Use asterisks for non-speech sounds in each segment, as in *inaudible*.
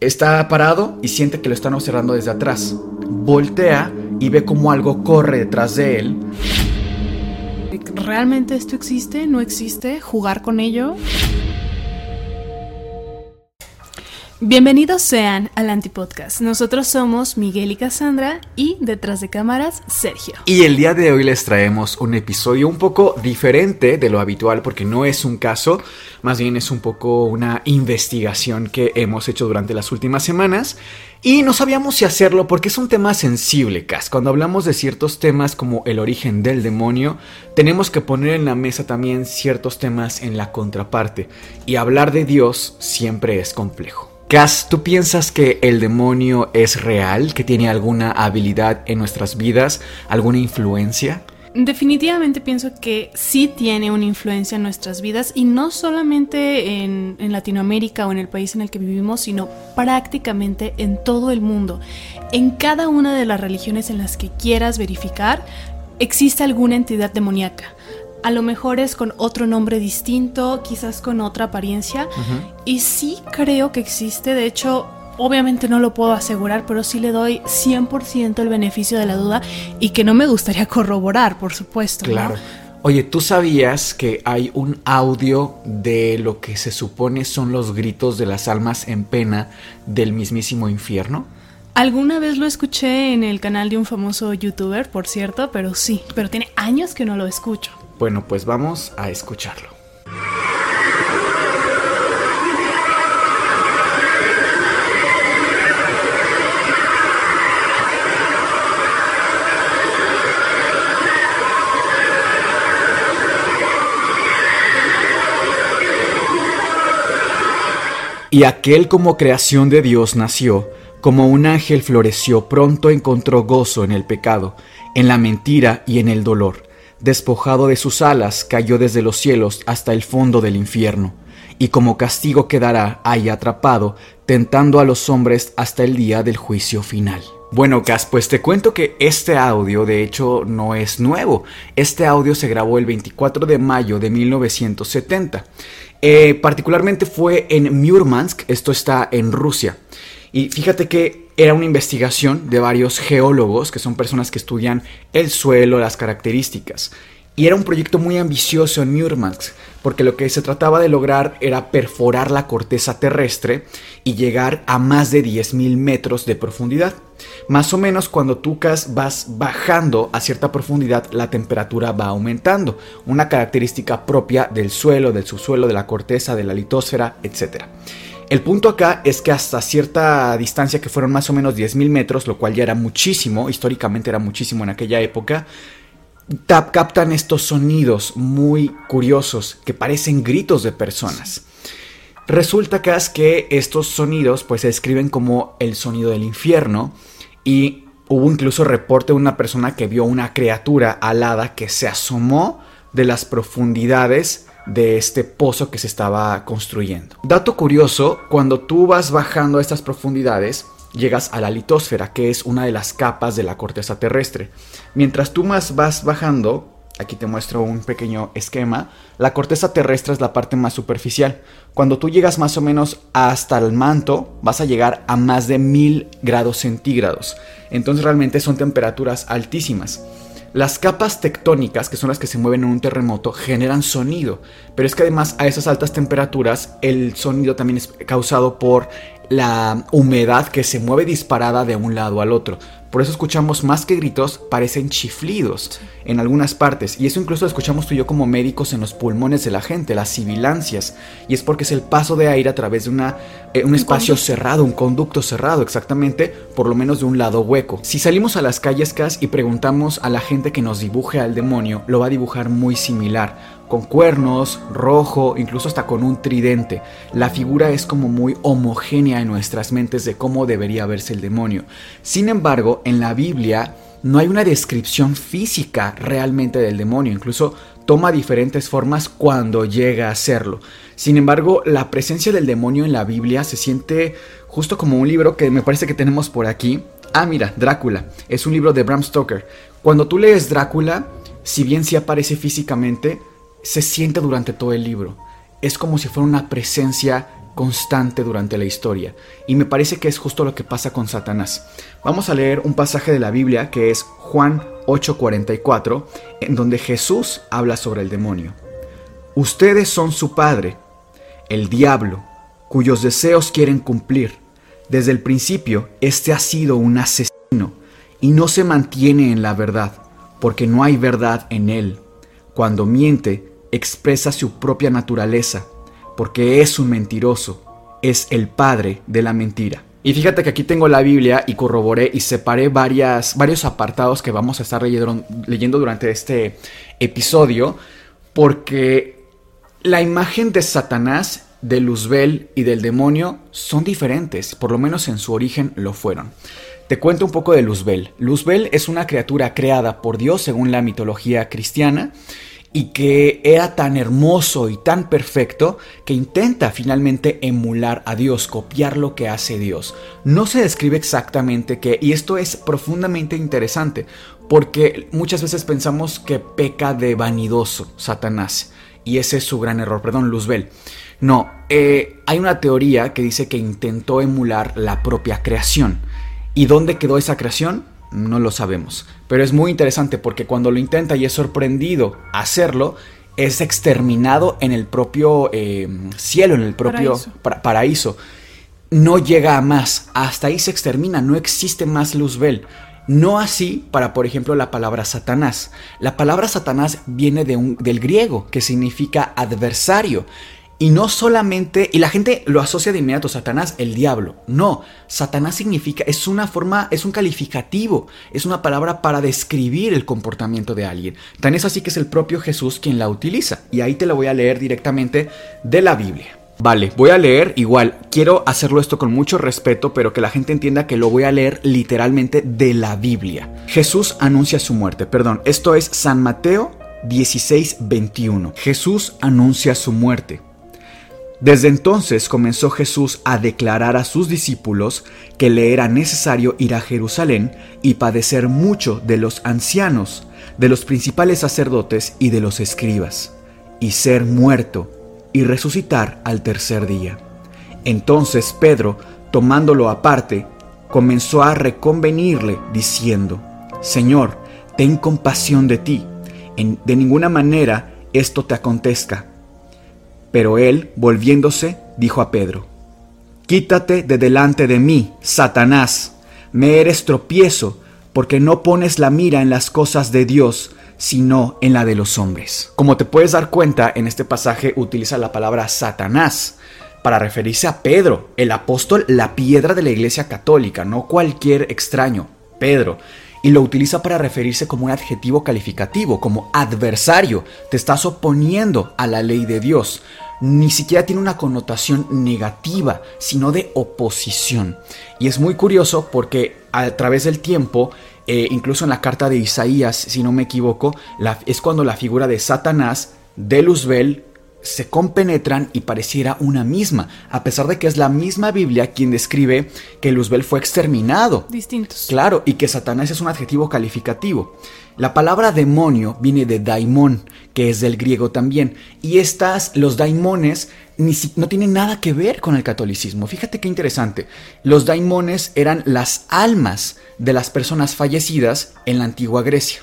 Está parado y siente que lo están observando desde atrás. Voltea y ve como algo corre detrás de él. ¿Realmente esto existe? ¿No existe? ¿Jugar con ello? Bienvenidos sean al Antipodcast. Nosotros somos Miguel y Cassandra y detrás de cámaras Sergio. Y el día de hoy les traemos un episodio un poco diferente de lo habitual porque no es un caso, más bien es un poco una investigación que hemos hecho durante las últimas semanas y no sabíamos si hacerlo porque es un tema sensible, Cas. Cuando hablamos de ciertos temas como el origen del demonio, tenemos que poner en la mesa también ciertos temas en la contraparte y hablar de Dios siempre es complejo. Cas, ¿tú piensas que el demonio es real, que tiene alguna habilidad en nuestras vidas, alguna influencia? Definitivamente pienso que sí tiene una influencia en nuestras vidas y no solamente en, en, Latinoamérica o en el país en el que vivimos, sino prácticamente en todo el mundo. En cada una de las religiones en las que quieras verificar, existe alguna entidad demoníaca a lo mejor es con otro nombre distinto, quizás con otra apariencia. Y sí creo que existe, de hecho, obviamente no lo puedo asegurar, pero sí le doy 100% el beneficio de la duda y que no me gustaría *laughs* corroborar, por supuesto. Claro. Oye, ¿tú sabías que hay un audio de lo que se supone son los gritos de las almas en pena del mismísimo infierno? Alguna vez lo escuché en el canal de un famoso youtuber, por cierto, pero sí, pero tiene años que no lo escucho. Bueno, pues vamos a escucharlo. Y aquel como creación de Dios nació, como un ángel floreció, pronto encontró gozo en el pecado, en la mentira y en el dolor despojado de sus alas, cayó desde los cielos hasta el fondo del infierno, y como castigo quedará ahí atrapado, tentando a los hombres hasta el día del juicio final. Bueno, Cas, pues te cuento que este audio de hecho no es nuevo. Este audio se grabó el 24 de mayo de 1970. Eh, particularmente fue en Murmansk, esto está en Rusia. Y fíjate que era una investigación de varios geólogos, que son personas que estudian el suelo, las características. Y era un proyecto muy ambicioso en Murmansk, porque lo que se trataba de lograr era perforar la corteza terrestre y llegar a más de 10.000 metros de profundidad. Más o menos cuando tú vas bajando a cierta profundidad, la temperatura va aumentando, una característica propia del suelo, del subsuelo, de la corteza, de la litosfera, etc. El punto acá es que hasta cierta distancia, que fueron más o menos 10.000 metros, lo cual ya era muchísimo, históricamente era muchísimo en aquella época, captan estos sonidos muy curiosos que parecen gritos de personas. Resulta es que estos sonidos pues se describen como el sonido del infierno y hubo incluso reporte de una persona que vio una criatura alada que se asomó de las profundidades de este pozo que se estaba construyendo. Dato curioso, cuando tú vas bajando a estas profundidades, llegas a la litosfera, que es una de las capas de la corteza terrestre. Mientras tú más vas bajando, aquí te muestro un pequeño esquema, la corteza terrestre es la parte más superficial. Cuando tú llegas más o menos hasta el manto, vas a llegar a más de 1000 grados centígrados. Entonces realmente son temperaturas altísimas. Las capas tectónicas, que son las que se mueven en un terremoto, generan sonido, pero es que además a esas altas temperaturas el sonido también es causado por la humedad que se mueve disparada de un lado al otro. Por eso escuchamos más que gritos, parecen chiflidos en algunas partes. Y eso incluso lo escuchamos tú y yo como médicos en los pulmones de la gente, las sibilancias. Y es porque es el paso de aire a través de una, eh, un, espacio cerrado, un conducto cerrado, exactamente, por lo menos de un lado hueco. Si salimos a las calles, Cas, y preguntamos a la gente que nos dibuje al demonio, lo va a dibujar muy similar con cuernos, rojo, incluso hasta con un tridente. La figura es como muy homogénea en nuestras mentes de cómo debería verse el demonio. Sin embargo, en la Biblia no hay una descripción física realmente del demonio, incluso toma diferentes formas cuando llega a serlo. Sin embargo, la presencia del demonio en la Biblia se siente justo como un libro que me parece que tenemos por aquí. Ah, mira, Drácula. Es un libro de Bram Stoker. Cuando tú lees Drácula, si bien sí aparece físicamente, se siente durante todo el libro. Es como si fuera una presencia constante durante la historia. Y me parece que es justo lo que pasa con Satanás. Vamos a leer un pasaje de la Biblia que es Juan 8:44, en donde Jesús habla sobre el demonio. Ustedes son su padre, el diablo, cuyos deseos quieren cumplir. Desde el principio, este ha sido un asesino y no se mantiene en la verdad, porque no hay verdad en él. Cuando miente, expresa su propia naturaleza, porque es un mentiroso, es el padre de la mentira. Y fíjate que aquí tengo la Biblia y corroboré y separé varias, varios apartados que vamos a estar leyendo, leyendo durante este episodio, porque la imagen de Satanás, de Luzbel y del demonio son diferentes, por lo menos en su origen lo fueron. Te cuento un poco de Luzbel. Luzbel es una criatura creada por Dios según la mitología cristiana y que era tan hermoso y tan perfecto que intenta finalmente emular a Dios, copiar lo que hace Dios. No se describe exactamente qué, y esto es profundamente interesante, porque muchas veces pensamos que peca de vanidoso Satanás, y ese es su gran error, perdón, Luzbel. No, eh, hay una teoría que dice que intentó emular la propia creación. ¿Y dónde quedó esa creación? No lo sabemos. Pero es muy interesante porque cuando lo intenta y es sorprendido hacerlo, es exterminado en el propio eh, cielo, en el propio paraíso. No llega a más. Hasta ahí se extermina. No existe más Luzbel. No así para, por ejemplo, la palabra Satanás. La palabra Satanás viene de un, del griego, que significa adversario. Y no solamente, y la gente lo asocia de inmediato, Satanás, el diablo. No, Satanás significa, es una forma, es un calificativo, es una palabra para describir el comportamiento de alguien. Tan es así que es el propio Jesús quien la utiliza. Y ahí te la voy a leer directamente de la Biblia. Vale, voy a leer igual, quiero hacerlo esto con mucho respeto, pero que la gente entienda que lo voy a leer literalmente de la Biblia. Jesús anuncia su muerte, perdón, esto es San Mateo 16, 21. Jesús anuncia su muerte. Desde entonces comenzó Jesús a declarar a sus discípulos que le era necesario ir a Jerusalén y padecer mucho de los ancianos, de los principales sacerdotes y de los escribas, y ser muerto y resucitar al tercer día. Entonces Pedro, tomándolo aparte, comenzó a reconvenirle, diciendo, Señor, ten compasión de ti, de ninguna manera esto te acontezca pero él, volviéndose, dijo a Pedro, Quítate de delante de mí, Satanás, me eres tropiezo, porque no pones la mira en las cosas de Dios, sino en la de los hombres. Como te puedes dar cuenta, en este pasaje utiliza la palabra Satanás para referirse a Pedro, el apóstol, la piedra de la iglesia católica, no cualquier extraño, Pedro y lo utiliza para referirse como un adjetivo calificativo, como adversario. Te estás oponiendo a la ley de Dios. Ni siquiera tiene una connotación negativa, sino de oposición. Y es muy curioso porque a través del tiempo, eh, incluso en la carta de Isaías, si no me equivoco, es cuando la figura de Satanás, de Luzbel, se compenetran y pareciera una misma, a pesar de que es la misma Biblia quien describe que Luzbel fue exterminado. Distintos. Claro, y que Satanás es un adjetivo calificativo. La palabra demonio viene de daimon, que es del griego también, y estas, los daimones, ni no tienen nada que ver con el catolicismo. Fíjate qué interesante. Los daimones eran las almas de las personas fallecidas en la antigua Grecia.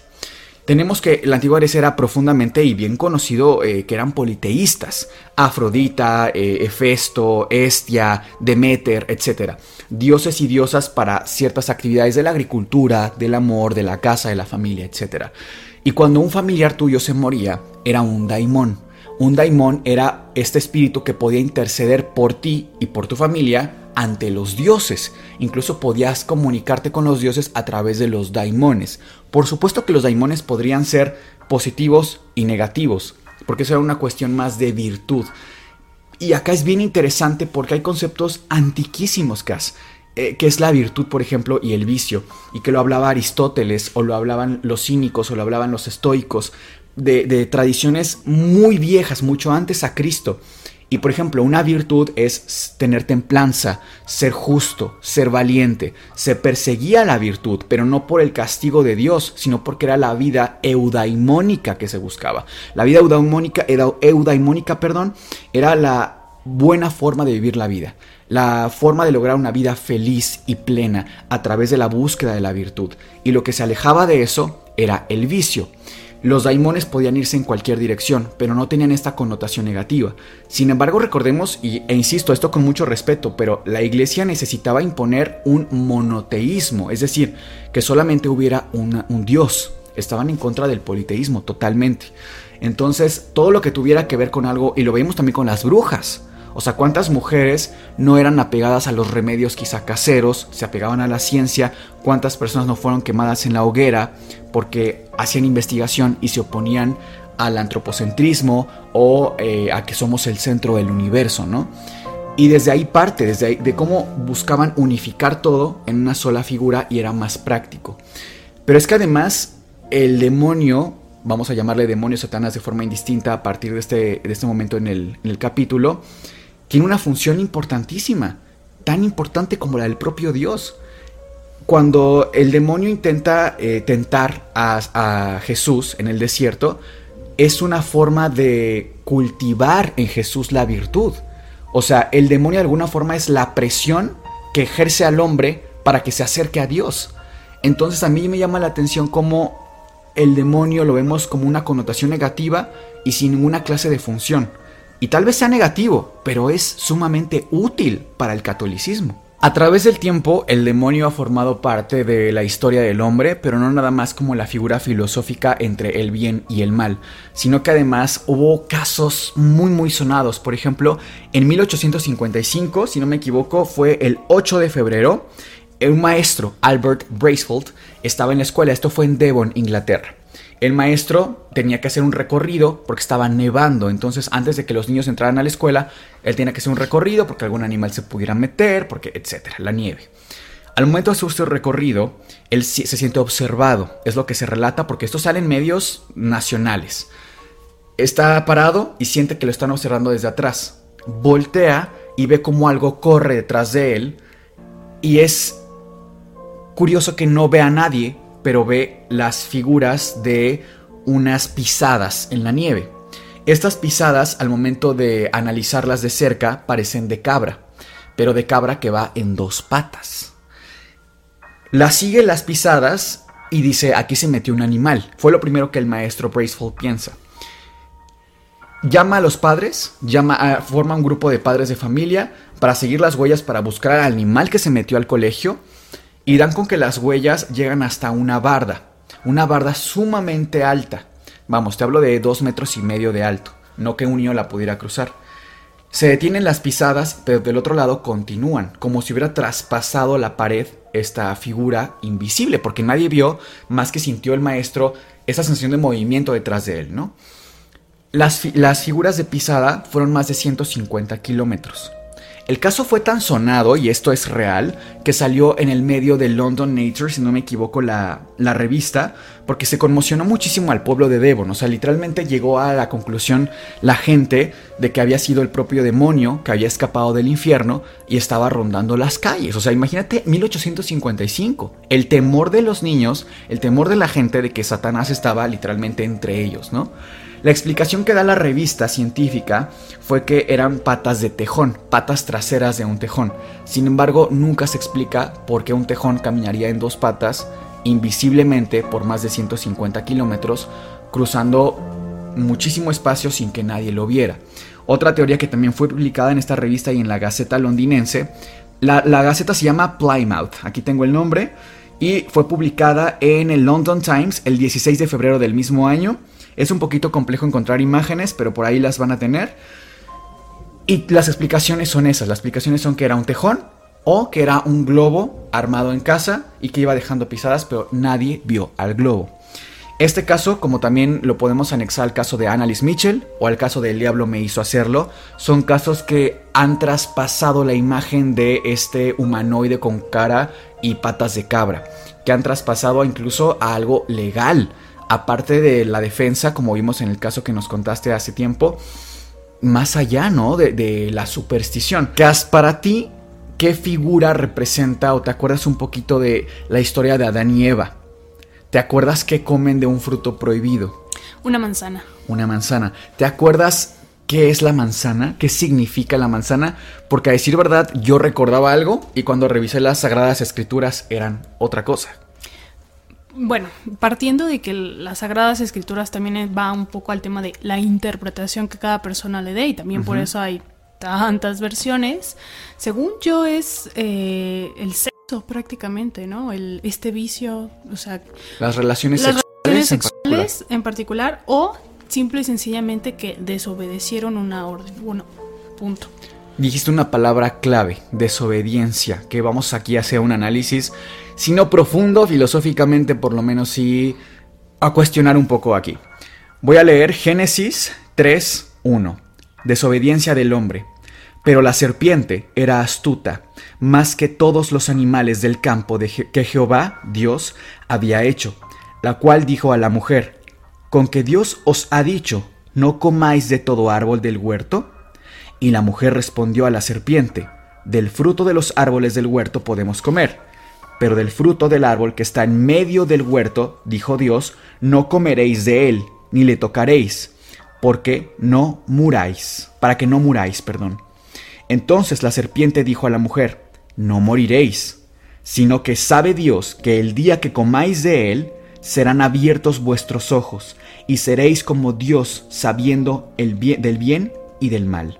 Tenemos que la antigua Grecia era profundamente y bien conocido eh, que eran politeístas. Afrodita, eh, Hefesto, Estia, Demeter, etc. Dioses y diosas para ciertas actividades de la agricultura, del amor, de la casa, de la familia, etc. Y cuando un familiar tuyo se moría, era un daimón. Un daimón era este espíritu que podía interceder por ti y por tu familia ante los dioses. Incluso podías comunicarte con los dioses a través de los daimones. Por supuesto que los daimones podrían ser positivos y negativos, porque eso era una cuestión más de virtud. Y acá es bien interesante porque hay conceptos antiquísimos, Cas, eh, que es la virtud, por ejemplo, y el vicio, y que lo hablaba Aristóteles, o lo hablaban los cínicos, o lo hablaban los estoicos, de, tradiciones muy viejas, mucho antes a Cristo. Y por ejemplo, una virtud es tener templanza, ser justo, ser valiente. Se perseguía la virtud, pero no por el castigo de Dios, sino porque era la vida eudaimónica que se buscaba. La vida eudaimónica, eudaimónica perdón, era la buena forma de vivir la vida, la forma de lograr una vida feliz y plena a través de la búsqueda de la virtud. Y lo que se alejaba de eso era el vicio. Los daimones podían irse en cualquier dirección, pero no tenían esta connotación negativa. Sin embargo, recordemos, y, e insisto esto con mucho respeto, pero la iglesia necesitaba imponer un monoteísmo, es decir, que solamente hubiera un dios. Estaban en contra del politeísmo totalmente. Entonces, todo lo que tuviera que ver con algo, y lo vemos también con las brujas, o sea, ¿cuántas mujeres no eran apegadas a los remedios quizá caseros, se apegaban a la ciencia? ¿Cuántas personas no fueron quemadas en la hoguera porque hacían investigación y se oponían al antropocentrismo o eh, a que somos el centro del universo, ¿no? Y desde ahí parte, desde ahí, de cómo buscaban unificar todo en una sola figura y era más práctico. Pero es que además el demonio, vamos a llamarle demonio Satanás de forma indistinta a partir de este, de este momento en el, en el capítulo, tiene una función importantísima, tan importante como la del propio Dios. Cuando el demonio intenta eh, tentar a, a Jesús en el desierto, es una forma de cultivar en Jesús la virtud. O sea, el demonio de alguna forma es la presión que ejerce al hombre para que se acerque a Dios. Entonces a mí me llama la atención cómo el demonio lo vemos como una connotación negativa y sin ninguna clase de función y tal vez sea negativo, pero es sumamente útil para el catolicismo. A través del tiempo, el demonio ha formado parte de la historia del hombre, pero no nada más como la figura filosófica entre el bien y el mal, sino que además hubo casos muy muy sonados. Por ejemplo, en 1855, si no me equivoco, fue el 8 de febrero, un maestro, Albert Bracefield, estaba en la escuela, esto fue en Devon, Inglaterra. El maestro tenía que hacer un recorrido porque estaba nevando, entonces antes de que los niños entraran a la escuela, él tenía que hacer un recorrido porque algún animal se pudiera meter, porque etcétera, la nieve. Al momento de hacer su recorrido, él se siente observado, es lo que se relata porque esto sale en medios nacionales. Está parado y siente que lo están observando desde atrás. Voltea y ve como algo corre detrás de él y es curioso que no vea a nadie pero ve las figuras de unas pisadas en la nieve. Estas pisadas, al momento de analizarlas de cerca, parecen de cabra, pero de cabra que va en dos patas. La sigue las pisadas y dice, aquí se metió un animal. Fue lo primero que el maestro Braceful piensa. Llama a los padres, llama forma un grupo de padres de familia para seguir las huellas para buscar al animal que se metió al colegio y dan con que las huellas llegan hasta una barda, una barda sumamente alta. Vamos, te hablo de dos metros y medio de alto, no que un niño la pudiera cruzar. Se detienen las pisadas, pero del otro lado continúan, como si hubiera traspasado la pared esta figura invisible, porque nadie vio más que sintió el maestro esa sensación de movimiento detrás de él, ¿no? Las, las figuras de pisada fueron más de 150 kilómetros. El caso fue tan sonado, y esto es real, que salió en el medio de London Nature, si no me equivoco, la, revista, porque se conmocionó muchísimo al pueblo de Devon. O sea, literalmente llegó a la conclusión la gente de que había sido el propio demonio que había escapado del infierno y estaba rondando las calles. O sea, imagínate 1855. El temor de los niños, el temor de la gente de que Satanás estaba literalmente entre ellos, ¿no? La explicación que da la revista científica fue que eran patas de tejón, patas traseras de un tejón. Sin embargo, nunca se explica por qué un tejón caminaría en dos patas invisiblemente por más de 150 kilómetros, cruzando muchísimo espacio sin que nadie lo viera. Otra teoría que también fue publicada en esta revista y en la Gaceta londinense, la, Gaceta se llama Plymouth, aquí tengo el nombre, y fue publicada en el London Times el 16 de febrero del mismo año. Es un poquito complejo encontrar imágenes, pero por ahí las van a tener. Y las explicaciones son esas. Las explicaciones son que era un tejón o que era un globo armado en casa y que iba dejando pisadas, pero nadie vio al globo. Este caso, como también lo podemos anexar al caso de Annalise Mitchell o al caso de El Diablo me hizo hacerlo, son casos que han traspasado la imagen de este humanoide con cara y patas de cabra, que han traspasado incluso a algo legal, aparte de la defensa, como vimos en el caso que nos contaste hace tiempo, más allá, ¿no? De, la superstición. ¿Qué has para ti? ¿Qué figura representa o te acuerdas un poquito de la historia de Adán y Eva? ¿Te acuerdas que comen de un fruto prohibido? Una manzana. Una manzana. ¿Te acuerdas qué es la manzana? ¿Qué significa la manzana? Porque a decir verdad, yo recordaba algo y cuando revisé las sagradas escrituras eran otra cosa. Bueno, partiendo de que las Sagradas Escrituras también va un poco al tema de la interpretación que cada persona le dé y también por eso hay tantas versiones, según yo es eh, el prácticamente, ¿no? El, este vicio, o sea... Las relaciones sexuales, en, particular. o simple y sencillamente que desobedecieron una orden. Bueno, punto. Dijiste una palabra clave, desobediencia, que vamos aquí a hacer un análisis, si no profundo, filosóficamente por lo menos sí, a cuestionar un poco aquí. Voy a leer Génesis 3.1, desobediencia del hombre. Pero la serpiente era astuta, más que todos los animales del campo de que Jehová, Dios, había hecho, la cual dijo a la mujer, ¿con que Dios os ha dicho, no comáis de todo árbol del huerto? Y la mujer respondió a la serpiente, del fruto de los árboles del huerto podemos comer, pero del fruto del árbol que está en medio del huerto, dijo Dios, no comeréis de él, ni le tocaréis, porque no muráis, para que no muráis, perdón. Entonces la serpiente dijo a la mujer, No moriréis, sino que sabe Dios que el día que comáis de él, serán abiertos vuestros ojos, y seréis como Dios sabiendo el bien, del bien y del mal.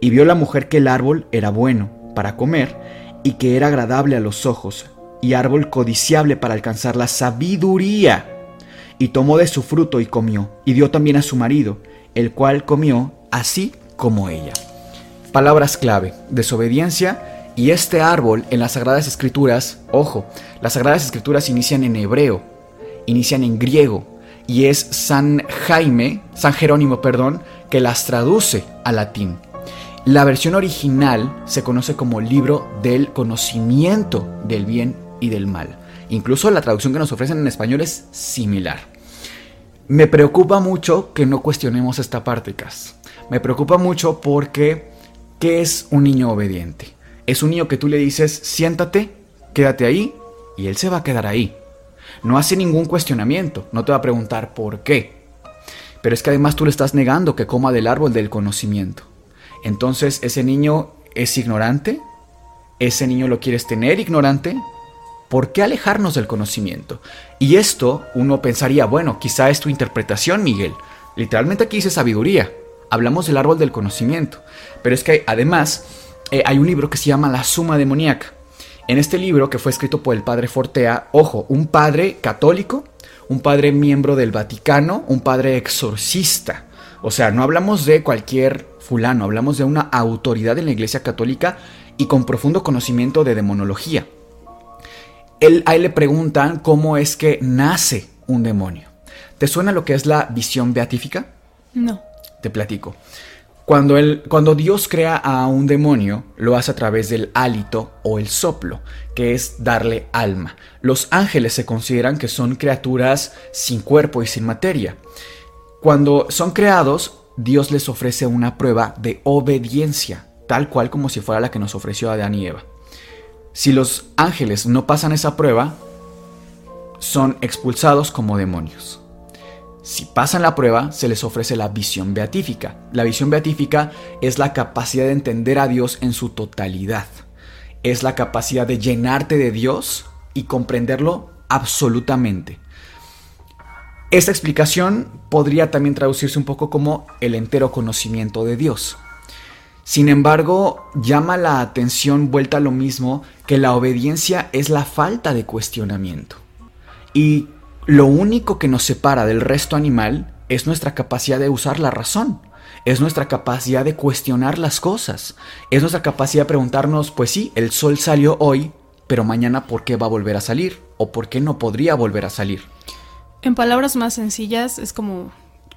Y vio la mujer que el árbol era bueno para comer, y que era agradable a los ojos, y árbol codiciable para alcanzar la sabiduría. Y tomó de su fruto y comió, y dio también a su marido, el cual comió así como ella. Palabras clave, desobediencia y este árbol en las Sagradas Escrituras, ojo, las Sagradas Escrituras inician en hebreo, inician en griego y es San Jaime, San Jerónimo, perdón, que las traduce al latín. La versión original se conoce como libro del conocimiento del bien y del mal. Incluso la traducción que nos ofrecen en español es similar. Me preocupa mucho que no cuestionemos esta parte, Cas. Me preocupa mucho porque ¿Qué es un niño obediente? Es un niño que tú le dices, siéntate, quédate ahí, y él se va a quedar ahí. No hace ningún cuestionamiento, no te va a preguntar por qué. Pero es que además tú le estás negando que coma del árbol del conocimiento. Entonces, ¿ese niño es ignorante? ¿Ese niño lo quieres tener ignorante? ¿Por qué alejarnos del conocimiento? Y esto uno pensaría, bueno, quizá es tu interpretación, Miguel. Literalmente aquí dice sabiduría hablamos del árbol del conocimiento. Pero es que además eh, hay un libro que se llama La Suma Demoníaca. En este libro, que fue escrito por el padre Fortea, ojo, un padre católico, un padre miembro del Vaticano, un padre exorcista. O sea, no hablamos de cualquier fulano, hablamos de una autoridad en la Iglesia Católica y con profundo conocimiento de demonología. Él, a él le preguntan cómo es que nace un demonio. ¿Te suena lo que es la visión beatífica? No. Te platico. Cuando, el, cuando Dios crea a un demonio, lo hace a través del hálito o el soplo, que es darle alma. Los ángeles se consideran que son criaturas sin cuerpo y sin materia. Cuando son creados, Dios les ofrece una prueba de obediencia, tal cual como si fuera la que nos ofreció Adán y Eva. Si los ángeles no pasan esa prueba, son expulsados como demonios. Si pasan la prueba, se les ofrece la visión beatífica. La visión beatífica es la capacidad de entender a Dios en su totalidad. Es la capacidad de llenarte de Dios y comprenderlo absolutamente. Esta explicación podría también traducirse un poco como el entero conocimiento de Dios. Sin embargo, llama la atención vuelta a lo mismo que la obediencia es la falta de cuestionamiento. Y lo único que nos separa del resto animal es nuestra capacidad de usar la razón, es nuestra capacidad de cuestionar las cosas, es nuestra capacidad de preguntarnos, pues sí, el sol salió hoy, pero mañana ¿por qué va a volver a salir? ¿O por qué no podría volver a salir? En palabras más sencillas, es como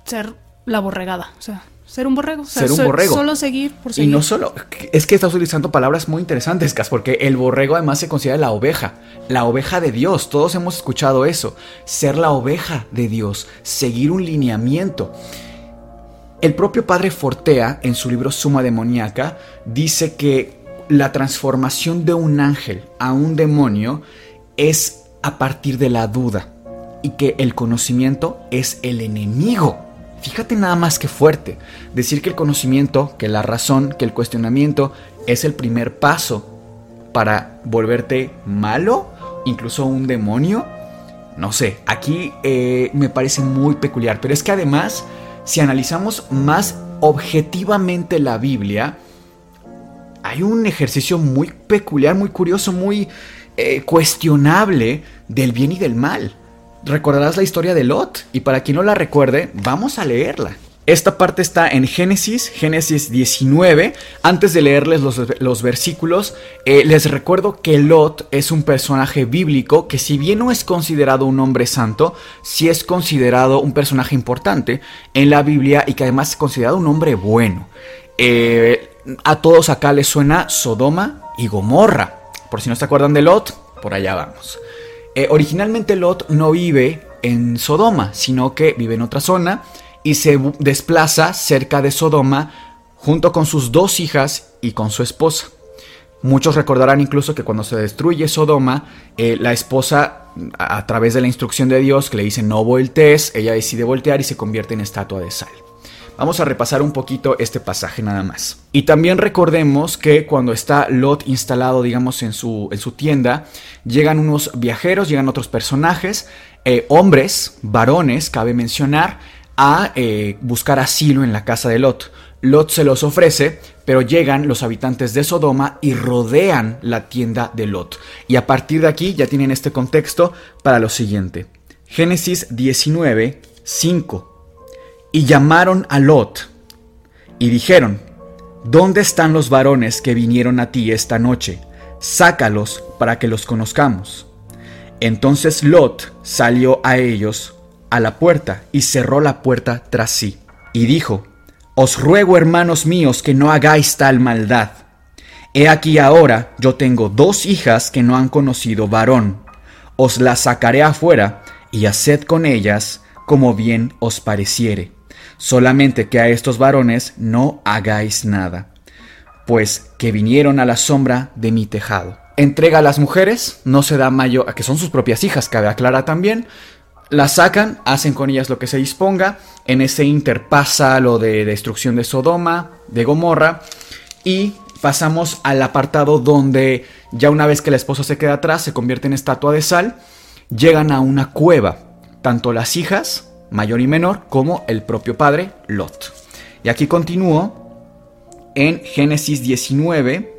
ser la borregada, o sea, ser un borrego. ser un borrego. Solo seguir por seguir. Y no solo, es que estás utilizando palabras muy interesantes, Cas, porque el borrego además se considera la oveja, la oveja de Dios. Todos hemos escuchado eso. Ser la oveja de Dios, seguir un lineamiento. El propio padre Fortea, en su libro Suma Demoníaca, dice que la transformación de un ángel a un demonio es a partir de la duda y que el conocimiento es el enemigo Fíjate nada más que fuerte. Decir que el conocimiento, que la razón, que el cuestionamiento es el primer paso para volverte malo, incluso un demonio. No sé, aquí eh, me parece muy peculiar. Pero es que además, si analizamos más objetivamente la Biblia, hay un ejercicio muy peculiar, muy curioso, muy eh, cuestionable del bien y del mal recordarás la historia de Lot y para quien no la recuerde, vamos a leerla. Esta parte está en Génesis, Génesis 19. Antes de leerles los, versículos, eh, les recuerdo que Lot es un personaje bíblico que si bien no es considerado un hombre santo, sí es considerado un personaje importante en la Biblia y que además es considerado un hombre bueno. Eh, a todos acá les suena Sodoma y Gomorra. Por si no se acuerdan de Lot, por allá vamos. Eh, originalmente Lot no vive en Sodoma, sino que vive en otra zona y se desplaza cerca de Sodoma junto con sus dos hijas y con su esposa. Muchos recordarán incluso que cuando se destruye Sodoma, eh, la esposa, a través de la instrucción de Dios que le dice no voltees, ella decide voltear y se convierte en estatua de sal. Vamos a repasar un poquito este pasaje nada más. Y también recordemos que cuando está Lot instalado, digamos, en su, en su tienda, llegan unos viajeros, llegan otros personajes, eh, hombres, varones, cabe mencionar, a eh, buscar asilo en la casa de Lot. Lot se los ofrece, pero llegan los habitantes de Sodoma y rodean la tienda de Lot. Y a partir de aquí ya tienen este contexto para lo siguiente. Génesis 19, 5 y llamaron a Lot y dijeron, ¿Dónde están los varones que vinieron a ti esta noche? Sácalos para que los conozcamos. Entonces Lot salió a ellos a la puerta y cerró la puerta tras sí. Y dijo, Os ruego, hermanos míos, que no hagáis tal maldad. He aquí ahora yo tengo dos hijas que no han conocido varón. Os las sacaré afuera y haced con ellas como bien os pareciere solamente que a estos varones no hagáis nada, pues que vinieron a la sombra de mi tejado. Entrega a las mujeres, no se da mayor, que son sus propias hijas, cabe aclarar también, las sacan, hacen con ellas lo que se disponga, en ese inter pasa lo de destrucción de Sodoma, de Gomorra, y pasamos al apartado donde ya una vez que la esposa se queda atrás, se convierte en estatua de sal, llegan a una cueva, tanto las hijas mayor y menor, como el propio padre Lot. Y aquí continúo en Génesis 19,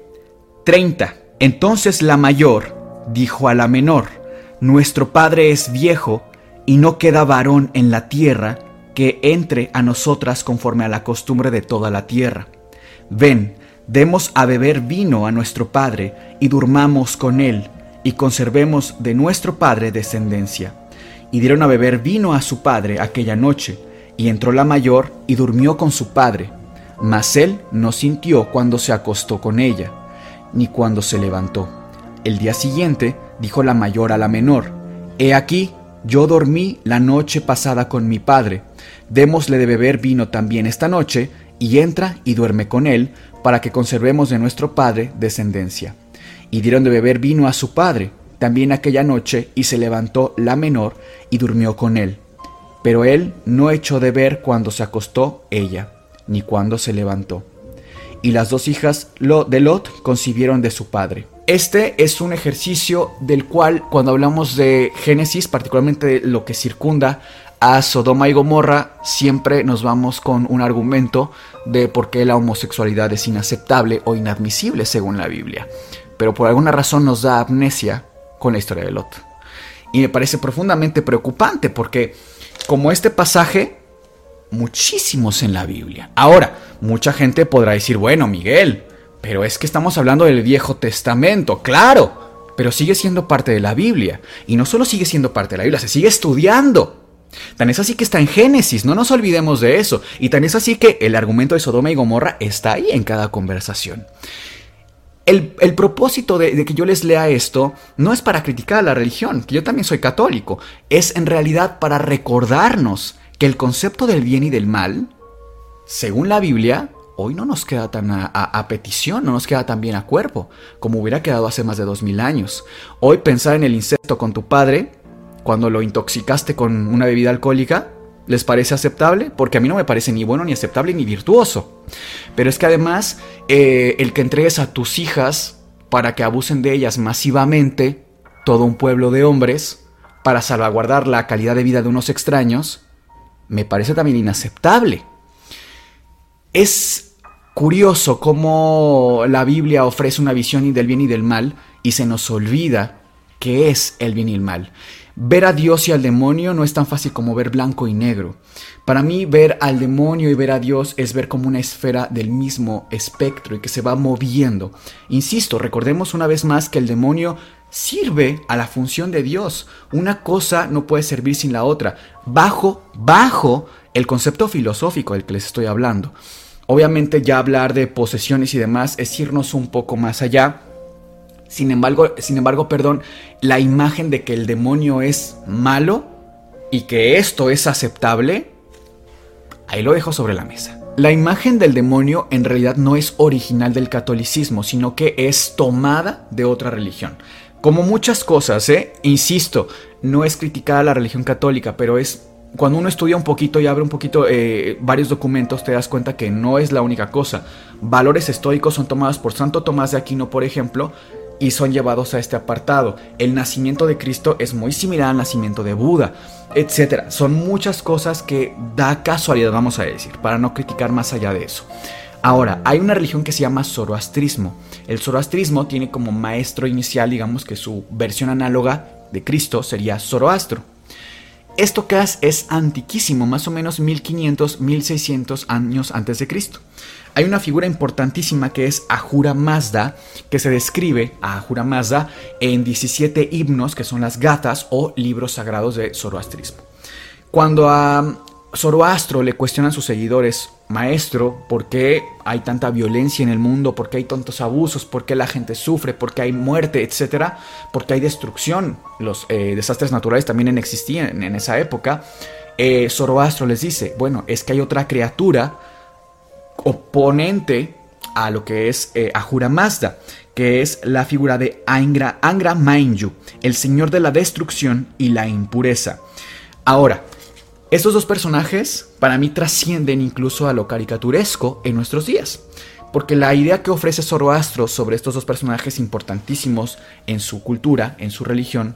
30. Entonces la mayor dijo a la menor, Nuestro padre es viejo y no queda varón en la tierra que entre a nosotras conforme a la costumbre de toda la tierra. Ven, demos a beber vino a nuestro padre y durmamos con él y conservemos de nuestro padre descendencia y dieron a beber vino a su padre aquella noche, y entró la mayor y durmió con su padre. Mas él no sintió cuando se acostó con ella, ni cuando se levantó. El día siguiente dijo la mayor a la menor, He aquí, yo dormí la noche pasada con mi padre, démosle de beber vino también esta noche, y entra y duerme con él, para que conservemos de nuestro padre descendencia. Y dieron de beber vino a su padre, también aquella noche y se levantó la menor y durmió con él. Pero él no echó de ver cuando se acostó ella, ni cuando se levantó. Y las dos hijas de Lot concibieron de su padre. Este es un ejercicio del cual cuando hablamos de Génesis, particularmente lo que circunda a Sodoma y Gomorra, siempre nos vamos con un argumento de por qué la homosexualidad es inaceptable o inadmisible según la Biblia. Pero por alguna razón nos da amnesia con la historia de Lot. Y me parece profundamente preocupante porque como este pasaje, muchísimos en la Biblia. Ahora, mucha gente podrá decir, bueno, Miguel, pero es que estamos hablando del Viejo Testamento, claro, pero sigue siendo parte de la Biblia. Y no solo sigue siendo parte de la Biblia, se sigue estudiando. Tan es así que está en Génesis, no nos olvidemos de eso. Y tan es así que el argumento de Sodoma y Gomorra está ahí en cada conversación. El, propósito de, que yo les lea esto no es para criticar a la religión, que yo también soy católico, es en realidad para recordarnos que el concepto del bien y del mal, según la Biblia, hoy no nos queda tan a, petición, no nos queda tan bien a cuerpo, como hubiera quedado hace más de dos mil años. Hoy pensar en el insecto con tu padre, cuando lo intoxicaste con una bebida alcohólica, ¿les parece aceptable? Porque a mí no me parece ni bueno, ni aceptable, ni virtuoso. Pero es que además, eh, el que entregues a tus hijas para que abusen de ellas masivamente, todo un pueblo de hombres, para salvaguardar la calidad de vida de unos extraños, me parece también inaceptable. Es curioso cómo la Biblia ofrece una visión del bien y del mal y se nos olvida qué es el bien y el mal. Ver a Dios y al demonio no es tan fácil como ver blanco y negro. Para mí ver al demonio y ver a Dios es ver como una esfera del mismo espectro y que se va moviendo. Insisto, recordemos una vez más que el demonio sirve a la función de Dios. Una cosa no puede servir sin la otra, bajo, bajo el concepto filosófico del que les estoy hablando. Obviamente ya hablar de posesiones y demás es irnos un poco más allá. Sin embargo, sin embargo, perdón, la imagen de que el demonio es malo y que esto es aceptable, ahí lo dejo sobre la mesa. La imagen del demonio en realidad no es original del catolicismo, sino que es tomada de otra religión. Como muchas cosas, ¿eh? Insisto, no es criticar a la religión católica, pero es cuando uno estudia un poquito y abre un poquito eh, varios documentos, te das cuenta que no es la única cosa. Valores estoicos son tomados por Santo Tomás de Aquino, por ejemplo, y son llevados a este apartado. El nacimiento de Cristo es muy similar al nacimiento de Buda, etc. Son muchas cosas que da casualidad, vamos a decir, para no criticar más allá de eso. Ahora, hay una religión que se llama zoroastrismo. El zoroastrismo tiene como maestro inicial, digamos que su versión análoga de Cristo sería Zoroastro. Esto que es antiquísimo, más o menos 1500, 1600 años antes de Cristo. Hay una figura importantísima que es Ahura Mazda, que se describe a Ahura Mazda en 17 himnos, que son las gatas o libros sagrados de zoroastrismo. Cuando a Zoroastro le cuestionan sus seguidores, maestro, ¿por qué hay tanta violencia en el mundo? ¿Por qué hay tantos abusos? ¿Por qué la gente sufre? ¿Por qué hay muerte? Etcétera. ¿Por qué hay destrucción? Los eh, desastres naturales también existían en esa época. Eh, Zoroastro les dice, bueno, es que hay otra criatura oponente a lo que es eh, Ahura Mazda, que es la figura de Angra, Angra Mainyu, el señor de la destrucción y la impureza. Ahora, estos dos personajes para mí trascienden incluso a lo caricaturesco en nuestros días, porque la idea que ofrece Zoroastro sobre estos dos personajes importantísimos en su cultura, en su religión,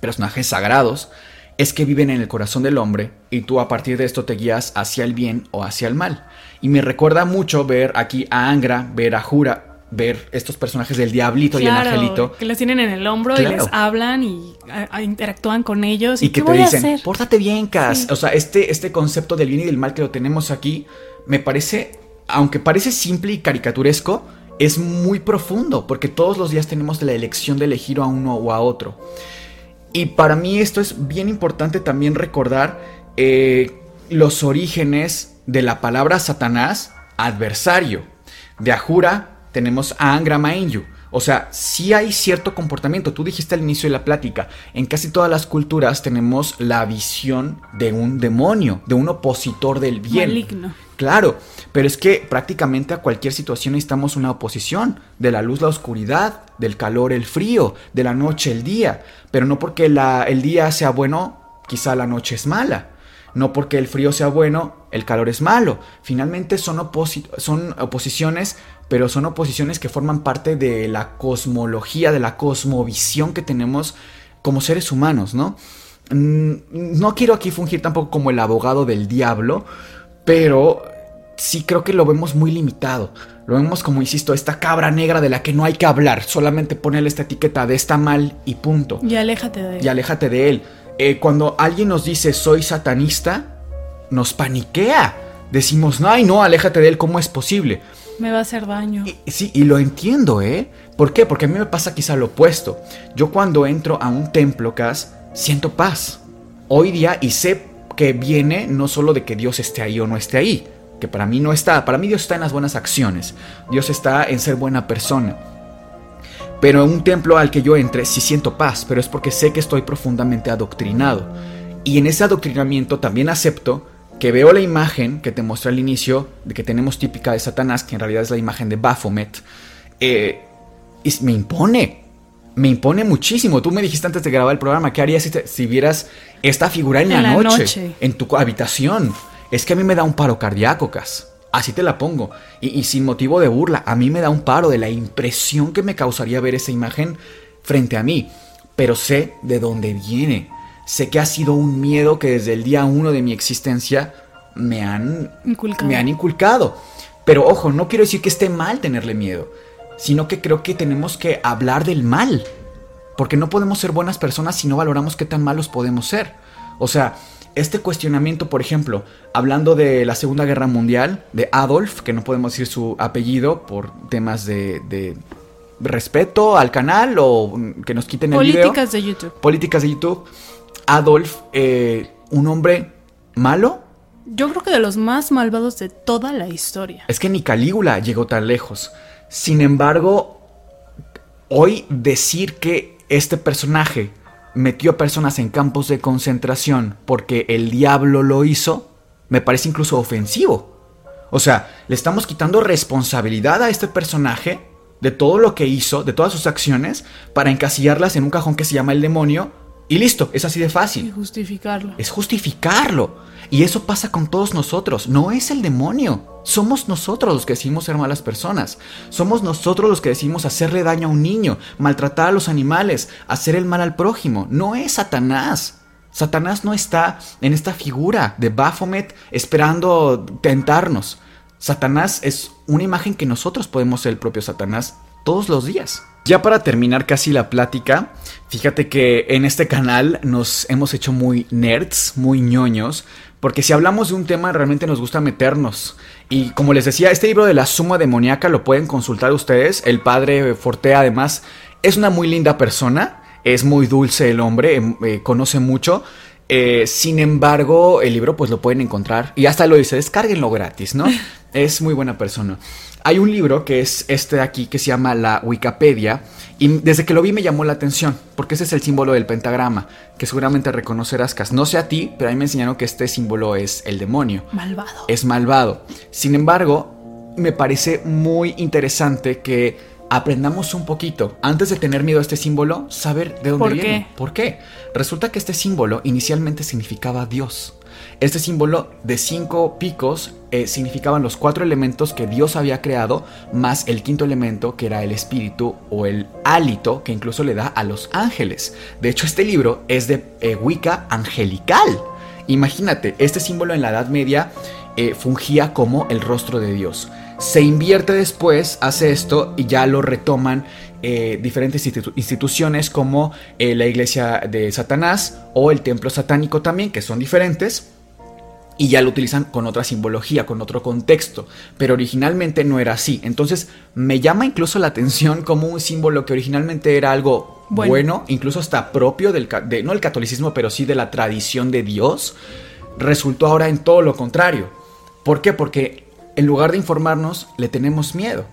personajes sagrados, es que viven en el corazón del hombre y tú a partir de esto te guías hacia el bien o hacia el mal. Y me recuerda mucho ver aquí a Angra, ver a Jura, ver estos personajes del diablito y el angelito. Que los tienen en el hombro y les hablan y interactúan con ellos. Y, que te dicen, pórtate bien, Cas. O sea, este, este concepto del bien y del mal que lo tenemos aquí, me parece, aunque parece simple y caricaturesco, es muy profundo, porque todos los días tenemos la elección de elegir a uno o a otro. Y para mí esto es bien importante también recordar eh, los orígenes de la palabra Satanás, adversario. De Ajura tenemos a Angra Mainyu. O sea, sí hay cierto comportamiento. Tú dijiste al inicio de la plática, en casi todas las culturas tenemos la visión de un demonio, de un opositor del bien. Maligno. Claro, pero es que prácticamente a cualquier situación necesitamos una oposición, de la luz la oscuridad, del calor el frío, de la noche el día, pero no porque la, el día sea bueno, quizá la noche es mala. No porque el frío sea bueno, el calor es malo. Finalmente son, son oposiciones, pero son oposiciones que forman parte de la cosmología, de la cosmovisión que tenemos como seres humanos, ¿no? Mm, no quiero aquí fungir tampoco como el abogado del diablo, pero sí creo que lo vemos muy limitado. Lo vemos como, insisto, esta cabra negra de la que no hay que hablar. Solamente ponerle esta etiqueta de está mal y punto. Y aléjate de él. Y aléjate de él. Eh, cuando alguien nos dice soy satanista, nos paniquea. Decimos, no, ay, no, aléjate de él, ¿cómo es posible? Me va a hacer daño. sí, y lo entiendo, ¿eh? ¿Por qué? Porque a mí me pasa quizá lo opuesto. Yo cuando entro a un templo, Cas, siento paz. Hoy día, y sé que viene no solo de que Dios esté ahí o no esté ahí, que para mí no está, para mí Dios está en las buenas acciones, Dios está en ser buena persona. Pero en un templo al que yo entre sí siento paz, pero es porque sé que estoy profundamente adoctrinado. Y en ese adoctrinamiento también acepto que veo la imagen que te mostré al inicio, de que tenemos típica de Satanás, que en realidad es la imagen de Baphomet, eh, y me impone, me impone muchísimo. Tú me dijiste antes de grabar el programa, ¿qué harías si, vieras esta figura en, la, noche, en tu habitación? Es que a mí me da un paro cardíaco, Cas. Así te la pongo. Y, sin motivo de burla, a mí me da un paro de la impresión que me causaría ver esa imagen frente a mí. Pero sé de dónde viene. Sé que ha sido un miedo que desde el día uno de mi existencia me han inculcado. Me han inculcado. Pero ojo, no quiero decir que esté mal tenerle miedo, sino que creo que tenemos que hablar del mal. Porque no podemos ser buenas personas si no valoramos qué tan malos podemos ser. O sea, este cuestionamiento, por ejemplo, hablando de la Segunda Guerra Mundial, de Adolf, que no podemos decir su apellido por temas de, respeto al canal o que nos quiten el video. Políticas de YouTube. Políticas de YouTube. Adolf, eh, un hombre malo. Yo creo que de los más malvados de toda la historia. Es que ni Calígula llegó tan lejos. Sin embargo, hoy decir que este personaje metió a personas en campos de concentración porque el diablo lo hizo, me parece incluso ofensivo. O sea, le estamos quitando responsabilidad a este personaje de todo lo que hizo, de todas sus acciones, para encasillarlas en un cajón que se llama el demonio y listo, es así de fácil. Y justificarlo. Es justificarlo. Y eso pasa con todos nosotros. No es el demonio. Somos nosotros los que decimos ser malas personas. Somos nosotros los que decimos hacerle daño a un niño, maltratar a los animales, hacer el mal al prójimo. No es Satanás. Satanás no está en esta figura de Baphomet esperando tentarnos. Satanás es una imagen que nosotros podemos ser el propio Satanás todos los días. Ya para terminar casi la plática, fíjate que en este canal nos hemos hecho muy nerds, muy ñoños, porque si hablamos de un tema realmente nos gusta meternos. Y como les decía, este libro de la suma demoníaca lo pueden consultar ustedes. El padre Forte además es una muy linda persona, es muy dulce el hombre, em, eh, conoce mucho. Eh, sin embargo, el libro pues lo pueden encontrar y hasta lo dice, descárguenlo gratis, ¿no? *laughs* es muy buena persona. Hay un libro que es este de aquí que se llama la Wikipedia y desde que lo vi me llamó la atención porque ese es el símbolo del pentagrama que seguramente reconocerás, Cas. No sé a ti, pero a mí me enseñaron que este símbolo es el demonio. Malvado. Es malvado. Sin embargo, me parece muy interesante que aprendamos un poquito, antes de tener miedo a este símbolo, saber de dónde ¿Por viene. Qué? ¿Por qué? Resulta que este símbolo inicialmente significaba Dios. Este símbolo de cinco picos eh, significaban los cuatro elementos que Dios había creado, más el quinto elemento que era el espíritu o el hálito que incluso le da a los ángeles. De hecho, este libro es de eh, Wicca angelical. Imagínate, este símbolo en la Edad Media eh, fungía como el rostro de Dios. Se invierte después, hace esto y ya lo retoman diferentes instituciones como la iglesia de Satanás o el templo satánico también, que son diferentes y ya lo utilizan con otra simbología, con otro contexto, pero originalmente no era así. Entonces me llama incluso la atención como un símbolo que originalmente era algo bueno, incluso hasta propio del, de, no el catolicismo, pero sí de la tradición de Dios, resultó ahora en todo lo contrario. ¿Por qué? Porque en lugar de informarnos, le tenemos miedo.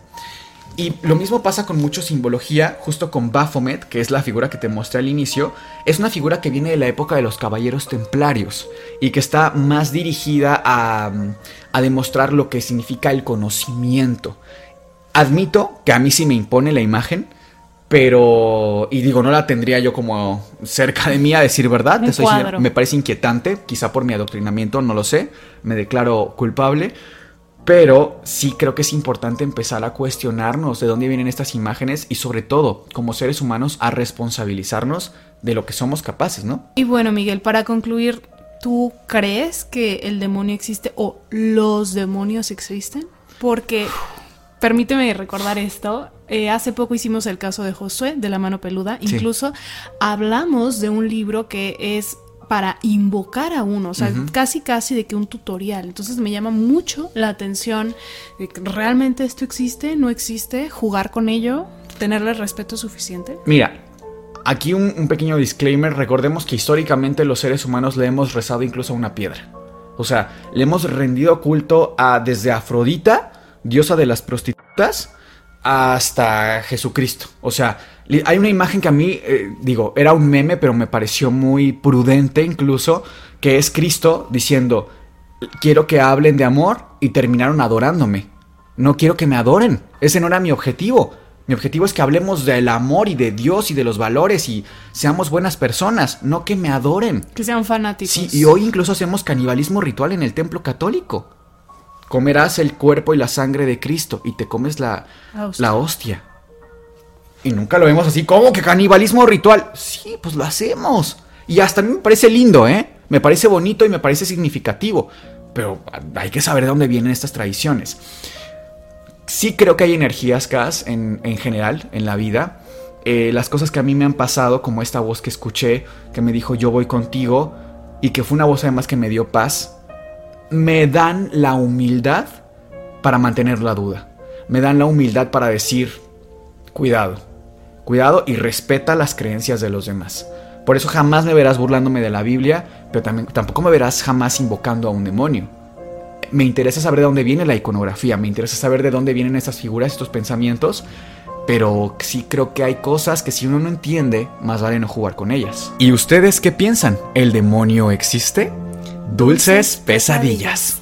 Y lo mismo pasa con mucha simbología, justo con Baphomet, que es la figura que te mostré al inicio. Es una figura que viene de la época de los caballeros templarios y que está más dirigida a, a demostrar lo que significa el conocimiento. Admito que a mí sí me impone la imagen, Pero, y digo, no la tendría yo como cerca de mí a decir verdad. me parece inquietante, quizá por mi adoctrinamiento, no lo sé. Me declaro culpable. Pero sí creo que es importante empezar a cuestionarnos de dónde vienen estas imágenes y sobre todo, como seres humanos, a responsabilizarnos de lo que somos capaces, ¿no? Y bueno, Miguel, para concluir, ¿tú crees que el demonio existe o los demonios existen? Porque, permíteme recordar esto, eh, hace poco hicimos el caso de Josué, de la mano peluda, incluso hablamos de un libro que es para invocar a uno, o sea, casi casi de que un tutorial. Entonces me llama mucho la atención de que realmente esto existe, no existe, jugar con ello, tenerle respeto suficiente. Mira, aquí un, pequeño disclaimer, recordemos que históricamente los seres humanos le hemos rezado incluso a una piedra. O sea, le hemos rendido culto a desde Afrodita, diosa de las prostitutas, hasta Jesucristo. O sea, hay una imagen que a mí, eh, digo, era un meme, pero me pareció muy prudente incluso, que es Cristo diciendo, quiero que hablen de amor y terminaron adorándome. No quiero que me adoren. Ese no era mi objetivo. Mi objetivo es que hablemos del amor y de Dios y de los valores y seamos buenas personas, no que me adoren. Que sean fanáticos. Sí, y hoy incluso hacemos canibalismo ritual en el templo católico. Comerás el cuerpo y la sangre de Cristo y te comes la, la hostia. Y nunca lo vemos así, como que canibalismo ritual? Sí, pues lo hacemos. Y hasta a mí me parece lindo, ¿eh? Me parece bonito y me parece significativo. Pero hay que saber de dónde vienen estas tradiciones. Sí creo que hay energías, Cas, en, en general, en la vida. Eh, las cosas que a mí me han pasado, como esta voz que escuché, que me dijo yo voy contigo, y que fue una voz además que me dio paz, me dan la humildad para mantener la duda. Me dan la humildad para decir, cuidado, Cuidado y respeta las creencias de los demás. Por eso jamás me verás burlándome de la Biblia, pero también, tampoco me verás jamás invocando a un demonio. Me interesa saber de dónde viene la iconografía, me interesa saber de dónde vienen estas figuras, estos pensamientos, pero sí creo que hay cosas que si uno no entiende, más vale no jugar con ellas. ¿Y ustedes qué piensan? ¿El demonio existe? Dulces pesadillas.